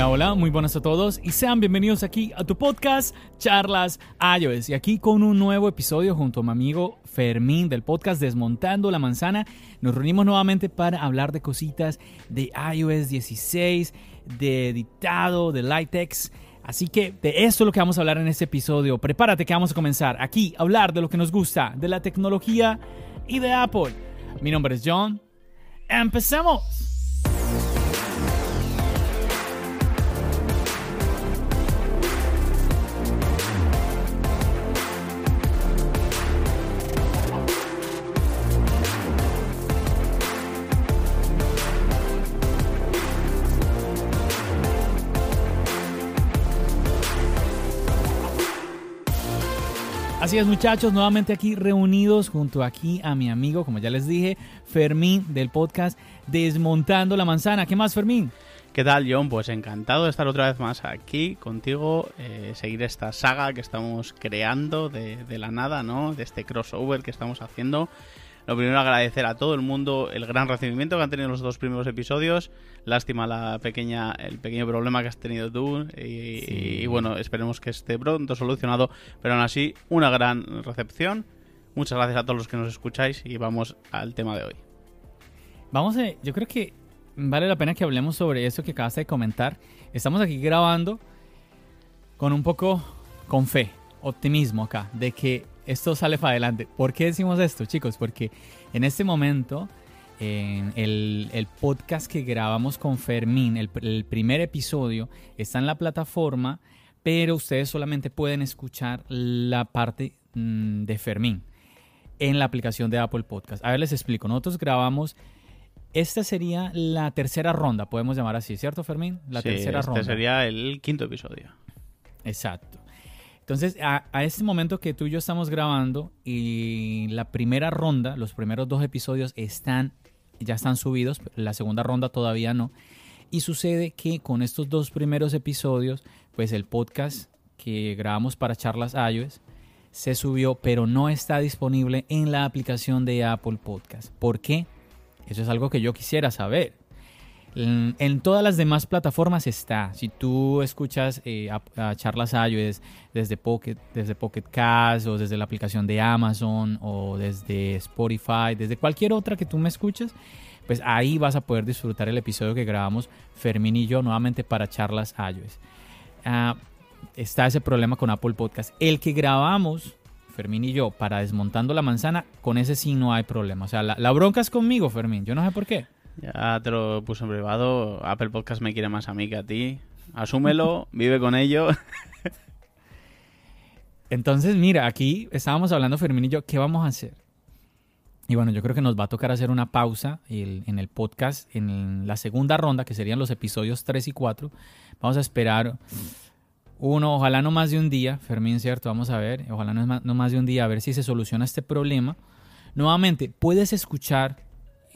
Hola, hola, muy buenas a todos y sean bienvenidos aquí a tu podcast Charlas iOS y aquí con un nuevo episodio junto a mi amigo Fermín del podcast Desmontando la Manzana. Nos reunimos nuevamente para hablar de cositas de iOS 16, de editado, de Lightex. Así que de esto es lo que vamos a hablar en este episodio. Prepárate que vamos a comenzar aquí a hablar de lo que nos gusta, de la tecnología y de Apple. Mi nombre es John. ¡Empecemos! Así es muchachos, nuevamente aquí reunidos junto aquí a mi amigo, como ya les dije, Fermín del podcast Desmontando la Manzana. ¿Qué más Fermín? ¿Qué tal John? Pues encantado de estar otra vez más aquí contigo, eh, seguir esta saga que estamos creando de, de la nada, ¿no? De este crossover que estamos haciendo. Lo primero agradecer a todo el mundo el gran recibimiento que han tenido los dos primeros episodios. Lástima la pequeña, el pequeño problema que has tenido tú. Y, y bueno, esperemos que esté pronto solucionado. Pero aún así, una gran recepción. Muchas gracias a todos los que nos escucháis y vamos al tema de hoy. Vamos a, yo creo que vale la pena que hablemos sobre eso que acabas de comentar. Estamos aquí grabando con un poco, con fe, optimismo acá, de que esto sale para adelante. ¿Por qué decimos esto, chicos? Porque en este momento, en el, el, podcast que grabamos con Fermín, el, el, primer episodio, está en la plataforma, pero ustedes solamente pueden escuchar la parte mmm, de Fermín en la aplicación de Apple Podcast. A ver, les explico. Nosotros grabamos. Esta sería la tercera ronda, podemos llamar así, ¿cierto, Fermín? La sí, tercera este ronda. sería el quinto episodio. Exacto. Entonces, a, este momento que tú y yo estamos grabando y la primera ronda, los primeros dos episodios están, ya están subidos, la segunda ronda todavía no. Y sucede que con estos dos primeros episodios, pues el podcast que grabamos para charlas iOS se subió, pero no está disponible en la aplicación de Apple Podcast. ¿Por qué? Eso es algo que yo quisiera saber. En, todas las demás plataformas está. Si tú escuchas eh, a, charlas iOS desde Pocket, desde Pocket Cast o desde la aplicación de Amazon o desde Spotify, desde cualquier otra que tú me escuches, pues ahí vas a poder disfrutar el episodio que grabamos Fermín y yo nuevamente para charlas iOS. Uh, está ese problema con Apple Podcast. El que grabamos Fermín y yo para Desmontando la Manzana, con ese sí no hay problema. O sea, la, la bronca es conmigo, Fermín. Yo no sé por qué. Ya te lo puse en privado. Apple Podcast me quiere más a mí que a ti. Asúmelo, vive con ello. Entonces, mira, aquí estábamos hablando Fermín y yo, ¿qué vamos a hacer? Y bueno, yo creo que nos va a tocar hacer una pausa en el podcast, en la segunda ronda, que serían los episodios 3 y 4. Vamos a esperar uno, ojalá no más de un día, Fermín, ¿cierto? Vamos a ver, ojalá no, más, no más de un día, a ver si se soluciona este problema. Nuevamente, puedes escuchar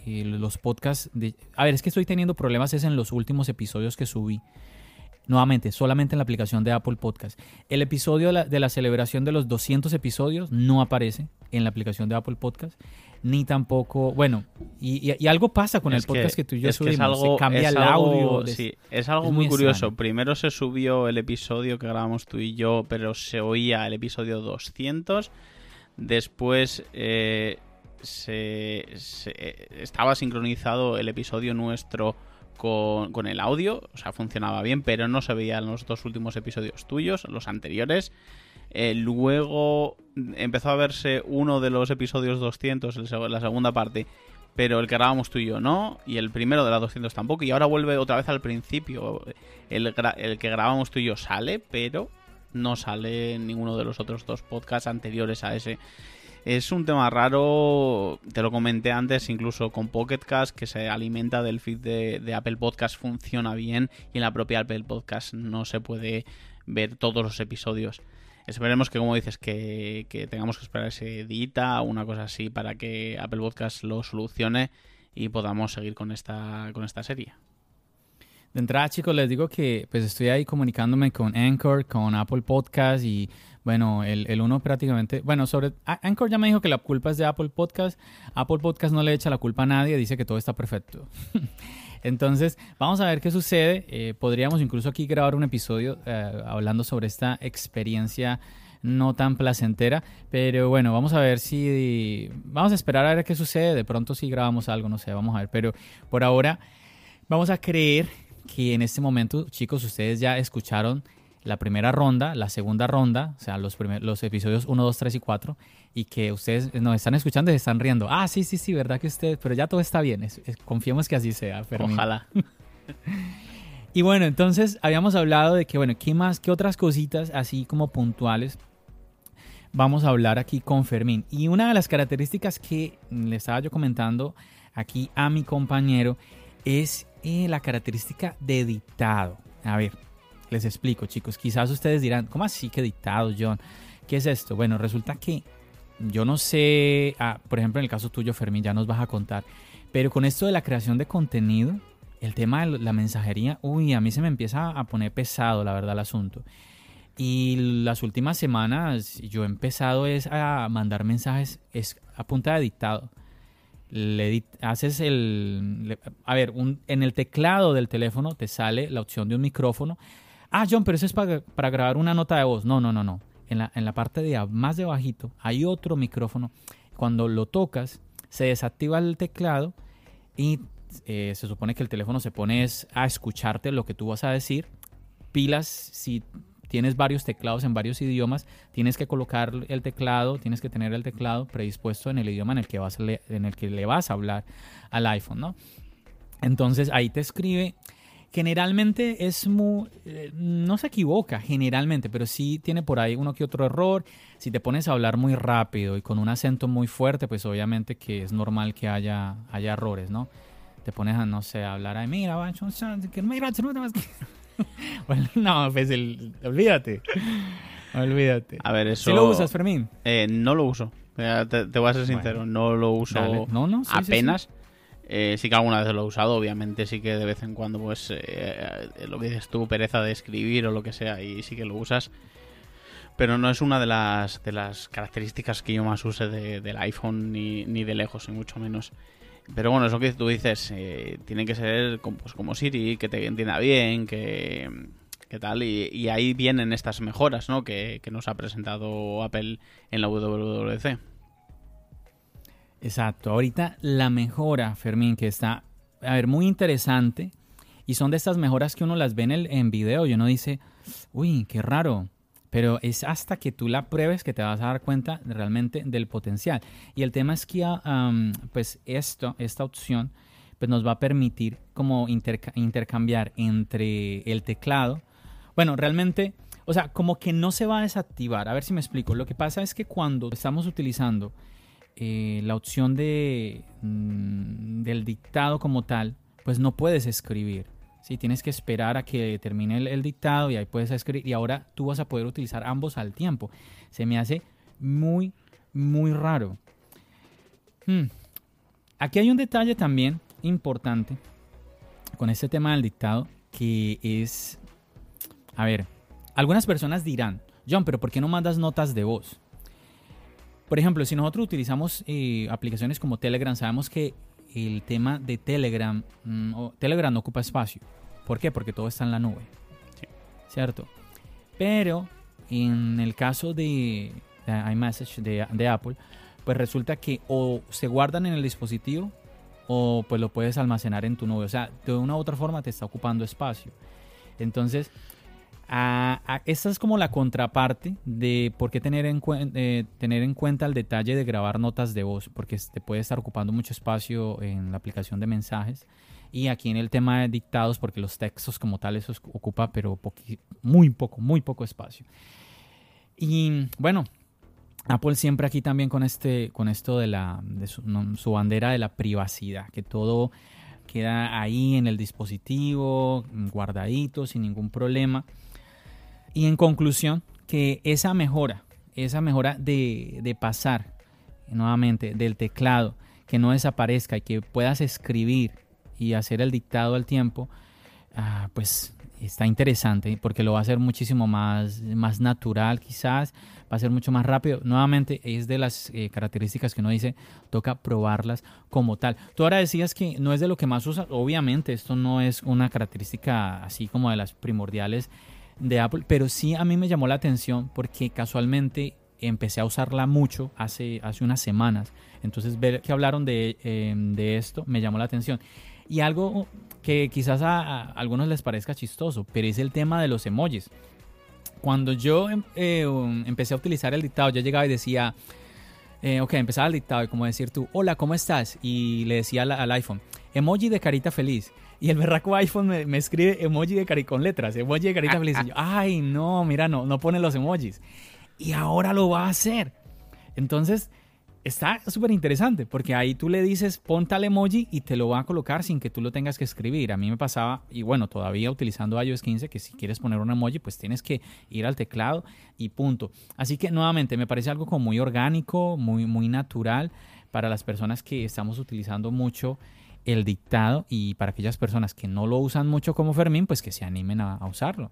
los podcasts de... A ver, es que estoy teniendo problemas es en los últimos episodios que subí. Nuevamente, solamente en la aplicación de Apple Podcast. El episodio de la, de la, celebración de los 200 episodios no aparece en la aplicación de Apple Podcast, ni tampoco, bueno, y, y, y algo pasa con es el podcast que, tú y yo es subimos, es algo, se cambia el algo, audio. De, sí, es algo es muy, muy curioso. extraño. Primero se subió el episodio que grabamos tú y yo, pero se oía el episodio 200. Después eh, se, estaba sincronizado el episodio nuestro con, el audio, o sea, funcionaba bien, pero no se veían los dos últimos episodios tuyos, los anteriores. Eh, luego empezó a verse uno de los episodios 200, el, la segunda parte, pero el que grabamos tú y yo no, y el primero de la 200 tampoco, y ahora vuelve otra vez al principio. El, que grabamos tú y yo sale, pero no sale ninguno de los otros dos podcasts anteriores a ese. Es un tema raro, te lo comenté antes, incluso con Pocket Cast, que se alimenta del feed de, Apple Podcast, funciona bien y en la propia Apple Podcast no se puede ver todos los episodios. Esperemos que, como dices, que, tengamos que esperar ese dita o una cosa así para que Apple Podcast lo solucione y podamos seguir con esta, con esta serie. De entrada, chicos, les digo que pues estoy ahí comunicándome con Anchor, con Apple Podcast y bueno, el, el, uno prácticamente, bueno, sobre Anchor ya me dijo que la culpa es de Apple Podcast. Apple Podcast no le echa la culpa a nadie, dice que todo está perfecto. Entonces, vamos a ver qué sucede. Eh, podríamos incluso aquí grabar un episodio eh, hablando sobre esta experiencia no tan placentera, pero bueno, vamos a ver si vamos a esperar a ver qué sucede. De pronto si grabamos algo, no sé, vamos a ver, pero por ahora vamos a creer que en este momento, chicos, ustedes ya escucharon la primera ronda, la segunda ronda, o sea, los, los episodios 1, 2, 3 y 4, y que ustedes nos están escuchando y se están riendo. Ah, sí, sí, sí, verdad que ustedes, pero ya todo está bien, confiemos que así sea. Ojalá. y bueno, entonces habíamos hablado de que, bueno, ¿qué más, qué otras cositas así como puntuales vamos a hablar aquí con Fermín? Y una de las características que le estaba yo comentando aquí a mi compañero es eh, la característica de dictado. A ver, les explico, chicos. Quizás ustedes dirán, ¿cómo así que dictado, John? ¿Qué es esto? Bueno, resulta que yo no sé, ah, por ejemplo, en el caso tuyo, Fermín, ya nos vas a contar, pero con esto de la creación de contenido, el tema de la mensajería, uy, a mí se me empieza a poner pesado, la verdad, el asunto. Y las últimas semanas yo he empezado es a mandar mensajes es a punta de dictado. Haces el... a ver, en el teclado del teléfono te sale la opción de un micrófono Ah, John, pero eso es para, grabar una nota de voz. No, no, no, no. En la, en la parte de más de bajito hay otro micrófono. Cuando lo tocas, se desactiva el teclado y eh, se supone que el teléfono se pone a escucharte lo que tú vas a decir. Pilas, si tienes varios teclados en varios idiomas, tienes que colocar el teclado, tienes que tener el teclado predispuesto en el idioma en el que, vas en el que le vas a hablar al iPhone, ¿no? Entonces ahí te escribe generalmente es muy, eh, no se equivoca generalmente, pero sí tiene por ahí uno que otro error. Si te pones a hablar muy rápido y con un acento muy fuerte, pues obviamente que es normal que haya, haya errores, ¿no? Te pones a, no sé, hablar, ay, mira, que mira, bueno, no, pues el, olvídate. Olvídate. A ver, eso. ¿Sí lo usas, Fermín? Eh, no lo uso. Te, voy a ser sincero, no lo uso no, no, apenas. Eh, sí que alguna vez lo he usado, obviamente sí que de vez en cuando, pues, eh, eh, lo que dices tú, pereza de escribir o lo que sea, y sí que lo usas. Pero no es una de las, de las características que yo más use del iPhone, ni, ni de lejos, ni mucho menos. Pero bueno, eso que tú dices, tiene que ser pues, como Siri, que te entienda bien, que, que tal, y, y, ahí vienen estas mejoras ¿no? que, que nos ha presentado Apple en la WWDC. Exacto. Ahorita la mejora, Fermín, que está, a ver, muy interesante. Y son de estas mejoras que uno las ve en, el, en video y uno dice, uy, qué raro. Pero es hasta que tú la pruebes que te vas a dar cuenta realmente del potencial. Y el tema es que, pues, esto, esta opción, pues nos va a permitir como intercambiar entre el teclado. Bueno, realmente, o sea, como que no se va a desactivar. A ver si me explico. Lo que pasa es que cuando estamos utilizando eh, la opción de, mm, del dictado como tal, pues no puedes escribir. ¿Sí? Tienes que esperar a que termine el, dictado y ahí puedes escribir. Y ahora tú vas a poder utilizar ambos al tiempo. Se me hace muy, muy raro. Hmm. Aquí hay un detalle también importante con este tema del dictado que es, a ver, algunas personas dirán, John, pero ¿por qué no mandas notas de voz? Por ejemplo, si nosotros utilizamos eh, aplicaciones como Telegram, sabemos que el tema de Telegram, mm, Telegram no ocupa espacio. ¿Por qué? Porque todo está en la nube. ¿Cierto? Pero en el caso de, iMessage de, de, Apple, pues resulta que o se guardan en el dispositivo o pues lo puedes almacenar en tu nube. O sea, de una u otra forma te está ocupando espacio. Entonces, esta es como la contraparte de por qué tener en, eh, tener en cuenta el detalle de grabar notas de voz, porque te puede estar ocupando mucho espacio en la aplicación de mensajes. Y aquí en el tema de dictados, porque los textos como tal eso ocupa, pero muy poco, muy poco espacio. Y bueno, Apple siempre aquí también con este, con esto de la, su bandera de la privacidad, que todo queda ahí en el dispositivo, guardadito, sin ningún problema. Y en conclusión, que esa mejora, esa mejora de, de pasar nuevamente del teclado, que no desaparezca y que puedas escribir y hacer el dictado al tiempo, ah, pues está interesante porque lo va a hacer muchísimo más, más natural quizás, va a ser mucho más rápido. Nuevamente es de las eh, características que uno dice, toca probarlas como tal. Tú ahora decías que no es de lo que más usas, obviamente esto no es una característica así como de las primordiales de Apple, pero sí a mí me llamó la atención porque casualmente empecé a usarla mucho hace, hace unas semanas. Entonces ver que hablaron de, eh, de esto me llamó la atención. Y algo que quizás a, algunos les parezca chistoso, pero es el tema de los emojis. Cuando yo em, eh, um, empecé a utilizar el dictado, yo llegaba y decía, eh, ok, empezaba el dictado y como decir tú, hola, ¿cómo estás? Y le decía al, iPhone, emoji de carita feliz. Y el berraco iPhone me, escribe emoji de carita con letras, emoji de carita feliz. Y yo, ay, no, mira, no, no pone los emojis. Y ahora lo va a hacer. Entonces, está súper interesante porque ahí tú le dices pon tal emoji y te lo va a colocar sin que tú lo tengas que escribir. A mí me pasaba, y bueno, todavía utilizando iOS 15, que si quieres poner un emoji, pues tienes que ir al teclado y punto. Así que nuevamente me parece algo como muy orgánico, muy, muy natural para las personas que estamos utilizando mucho el dictado y para aquellas personas que no lo usan mucho como Fermín, pues que se animen a usarlo.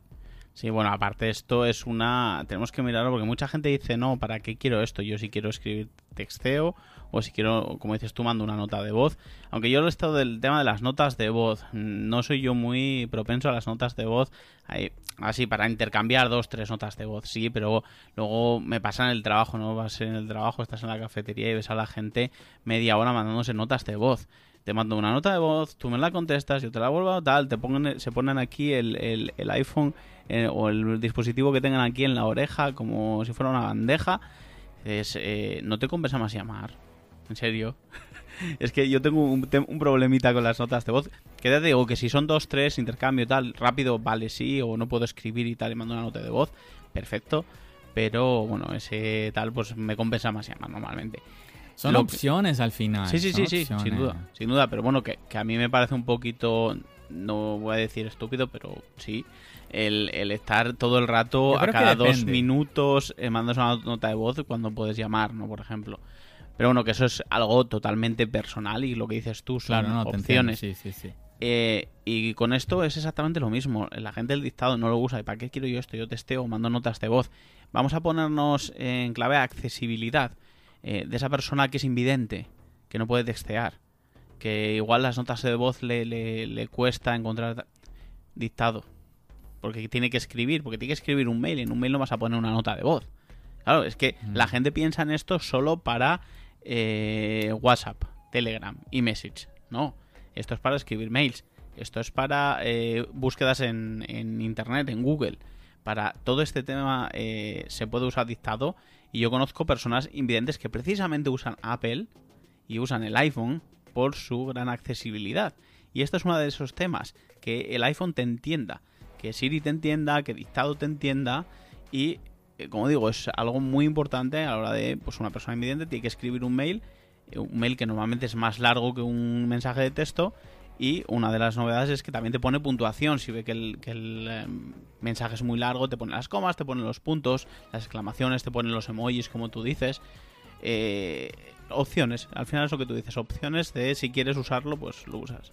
Sí, bueno, aparte esto es una... Tenemos que mirarlo porque mucha gente dice, no, ¿para qué quiero esto? Yo si quiero escribir texteo o si quiero, como dices tú, mando una nota de voz. Aunque yo lo he estado del tema de las notas de voz. No soy yo muy propenso a las notas de voz. Así, para intercambiar dos, tres notas de voz, sí, pero luego me pasa en el trabajo, ¿no? Vas en el trabajo, estás en la cafetería y ves a la gente media hora mandándose notas de voz te mando una nota de voz, tú me la contestas, yo te la vuelvo tal, te ponen, se ponen aquí el, el, iPhone eh, o el dispositivo que tengan aquí en la oreja como si fuera una bandeja. Es, eh, no te compensa más llamar, en serio. es que yo tengo un, un, problemita con las notas de voz. Que te digo que si son dos, tres, intercambio tal, rápido, vale, sí, o no puedo escribir y tal, y mando una nota de voz, perfecto. Pero bueno, ese tal, pues me compensa más llamar normalmente. Son opciones al final. Sí, sí, sí, sí, sin duda, sin duda. Pero bueno, que, a mí me parece un poquito, no voy a decir estúpido, pero sí, el, estar todo el rato a cada dos minutos eh, mandas una nota de voz cuando puedes llamar, ¿no? Por ejemplo. Pero bueno, que eso es algo totalmente personal y lo que dices tú son opciones. Sí, sí, sí. Eh, y con esto es exactamente lo mismo. La gente del dictado no lo usa. ¿Y para qué quiero yo esto? Yo testeo, mando notas de voz. Vamos a ponernos en clave accesibilidad. Eh, de esa persona que es invidente, que no puede textear, que igual las notas de voz le, le, cuesta encontrar dictado, porque tiene que escribir, porque tiene que escribir un mail y en un mail no vas a poner una nota de voz. Claro, es que mm. la gente piensa en esto solo para eh, WhatsApp, Telegram y Message. No, esto es para escribir mails. Esto es para eh, búsquedas en, en, Internet, en Google. Para todo este tema se puede usar dictado y yo conozco personas invidentes que precisamente usan Apple y usan el iPhone por su gran accesibilidad. Y esto es uno de esos temas, que el iPhone te entienda, que Siri te entienda, que dictado te entienda y, eh, como digo, es algo muy importante a la hora de, pues una persona invidente tiene que escribir un mail, eh, un mail que normalmente es más largo que un mensaje de texto y una de las novedades es que también te pone puntuación. Si ve que el, eh, mensaje es muy largo, te pone las comas, te pone los puntos, las exclamaciones, te pone los emojis, como tú dices. Eh, opciones, al final es lo que tú dices, opciones de si quieres usarlo, pues lo usas.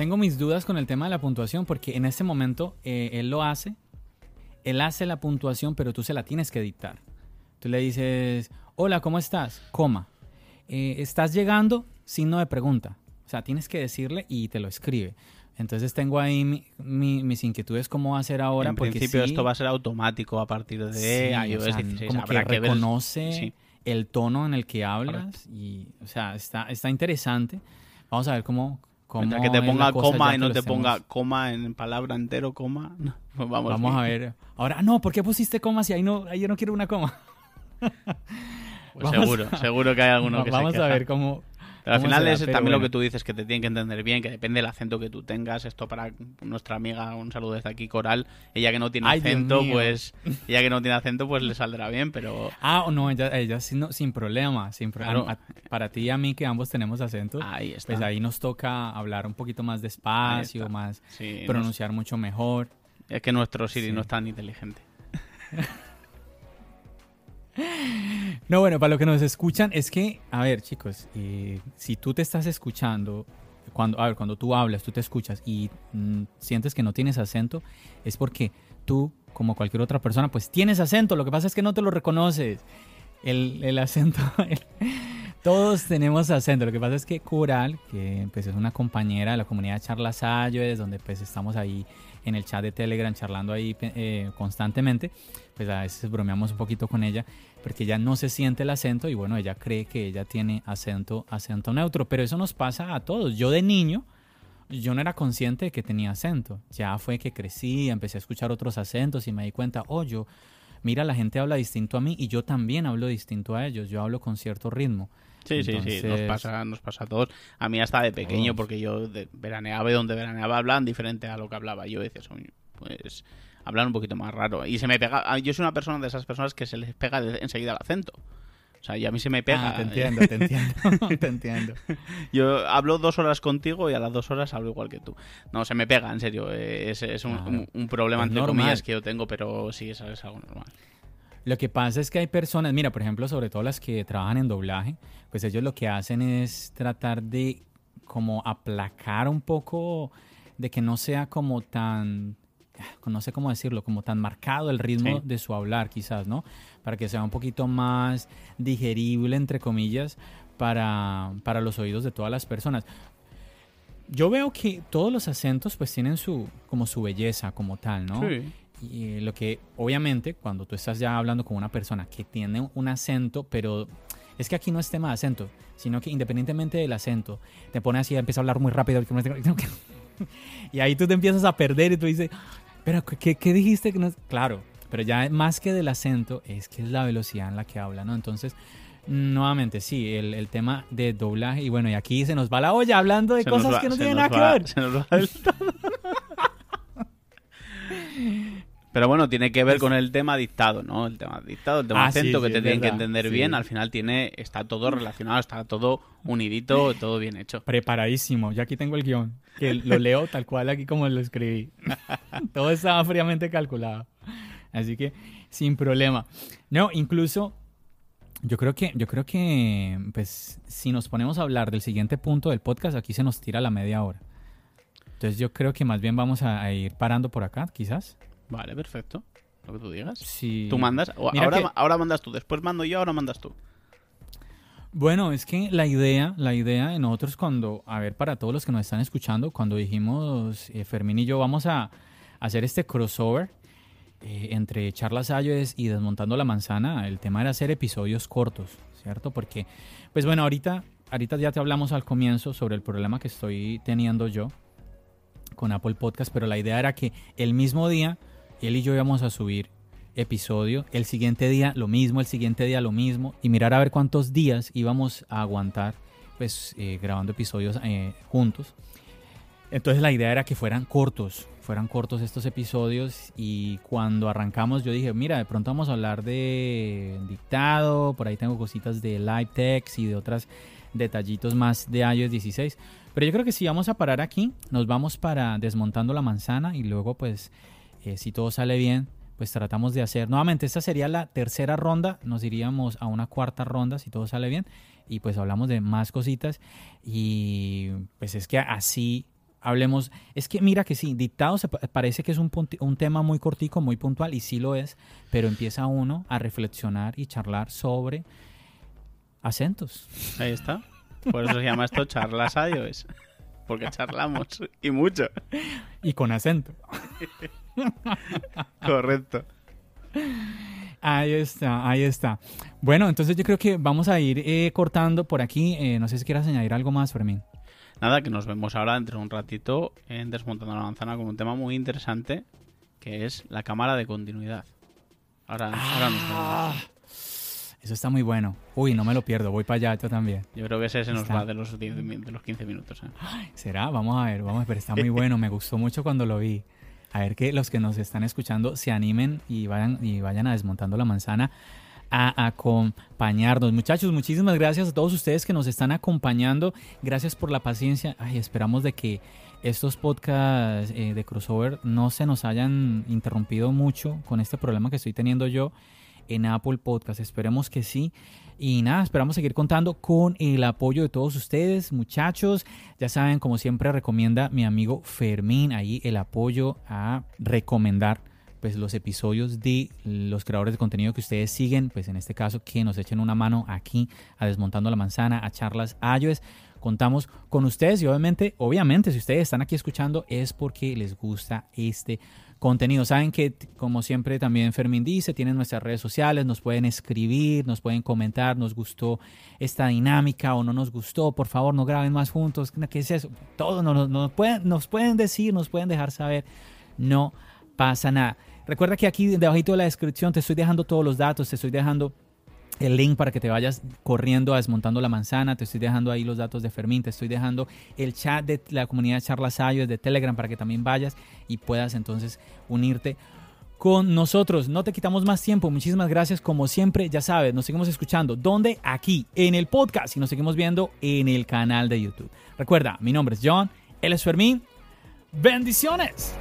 Tengo mis dudas con el tema de la puntuación porque en ese momento eh, él lo hace, él hace la puntuación, pero tú se la tienes que dictar. Tú le dices, hola, ¿cómo estás? Coma. Eh, ¿Estás llegando? Signo de pregunta. O sea, tienes que decirle y te lo escribe. Entonces tengo ahí mi- mi- mis inquietudes cómo hacer ahora. en porque principio sí- esto va a ser automático a partir de Sí, o iOS sea, 16. como Habrá que que ver- reconoce sí. el tono en el que hablas y, o sea, está, está interesante. Vamos a ver cómo Mientras que te ponga coma y no te ponga coma en palabra entero, coma. no, pues vamos, Vamos a ver. Ahora, ah, no, ¿por qué pusiste coma si ahí no, ahí yo no quiero una coma? Pues seguro, a- seguro que hay alguno que Vamos se a ver cómo. Pero al final es también lo bueno. que tú dices, que te tienen que entender bien, que depende del acento que tú tengas. Esto para nuestra amiga, un saludo desde aquí, Coral. Ella que no tiene Ay, acento, pues ella que no tiene acento, pues le saldrá bien, pero Ah, no, ella, ella sí no- sin problema. Sin pro- Claro. a- para ti y a mí, que ambos tenemos acentos, ahí está. pues ahí nos toca hablar un poquito más despacio, más Sí, pronunciar mucho mejor. es que nuestro Siri Sí. no es tan inteligente. No, bueno, para lo que nos escuchan, es que, a ver, chicos, eh, si tú te estás escuchando, cuando, a ver, cuando tú hablas, tú te escuchas y mm, sientes que no tienes acento, es porque tú, como cualquier otra persona, pues tienes acento. Lo que pasa es que no te lo reconoces. El, acento, todos tenemos acento. Lo que pasa es que Coral, que pues, es una compañera de la comunidad Charlas Ayues, donde pues estamos ahí en el chat de Telegram charlando ahí eh, constantemente, pues a veces bromeamos un poquito con ella, porque ella no se siente el acento y bueno, ella cree que ella tiene acento, acento neutro, pero eso nos pasa a todos. Yo de niño, yo no era consciente de que tenía acento. Ya fue que crecí, empecé a escuchar otros acentos y me di cuenta, oh, yo, mira, la gente habla distinto a mí y yo también hablo distinto a ellos. Yo hablo con cierto ritmo. Sí, sí, sí, nos pasa, nos pasa a todos. A mí hasta de pequeño, Todos. porque yo de- veraneaba y donde veraneaba hablaban diferente a lo que hablaba yo. "Oye, pues hablan un poquito más raro. Y se me pega, ah, yo soy una persona de esas personas que se les pega de- enseguida el acento. O sea, y a mí se me pega. Ah, te entiendo, te entiendo, te entiendo. Yo hablo dos horas contigo y a las dos horas hablo igual que tú. No, se me pega, en serio. eh, Es, es un, un problema, Es entre normal. comillas, que yo tengo, pero sí, eso es algo normal. Lo que pasa es que hay personas, mira, por ejemplo, sobre todo las que trabajan en doblaje, pues ellos lo que hacen es tratar de como aplacar un poco, de que no sea como tan, no sé cómo decirlo, como tan marcado el ritmo Sí. de su hablar quizás, ¿no? Para que sea un poquito más digerible, entre comillas, para, para los oídos de todas las personas. Yo veo que todos los acentos pues tienen su, como su belleza como tal, ¿no? Sí. Y lo que, obviamente, cuando tú estás ya hablando con una persona que tiene un acento, pero es que aquí no es tema de acento, sino que independientemente del acento, te pone así, empieza a hablar muy rápido. Y ahí tú te empiezas a perder y tú dices, pero ¿qué, qué dijiste? que no es-?" Claro, pero ya más que del acento, es que es la velocidad en la que habla, ¿no? Entonces, nuevamente, sí, el, el tema de doblaje. Y bueno, y aquí se nos va la olla hablando de Se cosas va- que no tienen nada va- que ver. se nos va del todo. Pero bueno, tiene que ver con el tema dictado, ¿no? El tema dictado, el tema Ah, sí, acento que te tienen que entender sí. bien. Al final tiene, está todo relacionado, está todo unidito, todo bien hecho. Preparadísimo, ya aquí tengo el guion, que lo leo tal cual aquí como lo escribí. Todo estaba fríamente calculado. Así que sin problema. No, incluso yo creo que yo creo que pues si nos ponemos a hablar del siguiente punto del podcast, aquí se nos tira la media hora. Entonces yo creo que más bien vamos a, a ir parando por acá, quizás. Vale, perfecto. Lo que tú digas. Sí. Tú mandas, ahora, que- ahora mandas tú, después mando yo, ahora mandas tú. Bueno, es que la idea, la idea de nosotros cuando, a ver, para todos los que nos están escuchando, cuando dijimos eh, Fermín y yo vamos a hacer este crossover eh, entre Charlas Ayues y Desmontando la Manzana, el tema era hacer episodios cortos, ¿cierto? Porque, pues bueno, ahorita, ahorita ya te hablamos al comienzo sobre el problema que estoy teniendo yo con Apple Podcast, pero la idea era que el mismo día él y yo íbamos a subir episodio, el siguiente día lo mismo, el siguiente día lo mismo, y mirar a ver cuántos días íbamos a aguantar pues eh, grabando episodios eh, juntos. Entonces la idea era que fueran cortos, fueran cortos estos episodios y cuando arrancamos yo dije, mira, de pronto vamos a hablar de dictado, por ahí tengo cositas de live text y de otros detallitos más de iOS 16. Pero yo creo que si vamos a parar aquí, nos vamos para desmontando la manzana y luego pues eh, si todo sale bien, pues tratamos de hacer. Nuevamente, esta sería la tercera ronda, nos iríamos a una cuarta ronda si todo sale bien y pues hablamos de más cositas y pues es que así hablemos, es que mira que sí, dictado se pa- parece que es un, un tema muy cortico, muy puntual y sí lo es, pero empieza uno a reflexionar y charlar sobre acentos. Ahí está. Por eso se llama esto charlas iOS. porque charlamos y mucho. Y con acento. Correcto. Ahí está, ahí está. Bueno, entonces yo creo que vamos a ir eh, cortando por aquí. Eh, no sé si quieras añadir algo más, Fermín. Nada, que nos vemos ahora dentro de un ratito en Desmontando la Manzana con un tema muy interesante que es la cámara de continuidad. Ahora, ahora nos. Ah, eso está muy bueno. Uy, no me lo pierdo, voy para allá, yo también. Yo creo que ese se nos Está. va de los, 10 mi- de los 15 minutos. ¿eh? ¿Será? Vamos a ver, vamos a ver, está muy bueno, me gustó mucho cuando lo vi. A ver que los que nos están escuchando se animen y vayan, y vayan a Desmontando la Manzana a acompañarnos. Muchachos, muchísimas gracias a todos ustedes que nos están acompañando. Gracias por la paciencia. Ay, esperamos de que estos podcasts eh, de crossover no se nos hayan interrumpido mucho con este problema que estoy teniendo yo en Apple Podcast. Esperemos que sí. Y nada, esperamos seguir contando con el apoyo de todos ustedes, muchachos. Ya saben, como siempre recomienda mi amigo Fermín, ahí el apoyo a recomendar pues los episodios de los creadores de contenido que ustedes siguen, pues en este caso que nos echen una mano aquí a Desmontando la Manzana, a Charlas iOS. Contamos con ustedes y obviamente, obviamente si ustedes están aquí escuchando es porque les gusta este contenido. Saben que, como siempre también Fermín dice, tienen nuestras redes sociales, nos pueden escribir, nos pueden comentar, nos gustó esta dinámica o no nos gustó, por favor no graben más juntos, ¿qué es eso? Todo nos, pueden, nos pueden decir, nos pueden dejar saber, no pasa nada. Recuerda que aquí debajito de la descripción te estoy dejando todos los datos, te estoy dejando el link para que te vayas corriendo a Desmontando la Manzana. Te estoy dejando ahí los datos de Fermín. Te estoy dejando el chat de la comunidad de Charlas iOS de Telegram para que también vayas y puedas entonces unirte con nosotros. No te quitamos más tiempo. Muchísimas gracias. Como siempre, ya sabes, nos seguimos escuchando. ¿Dónde? Aquí, en el podcast. Y nos seguimos viendo en el canal de YouTube. Recuerda, mi nombre es John. Él es Fermín. Bendiciones.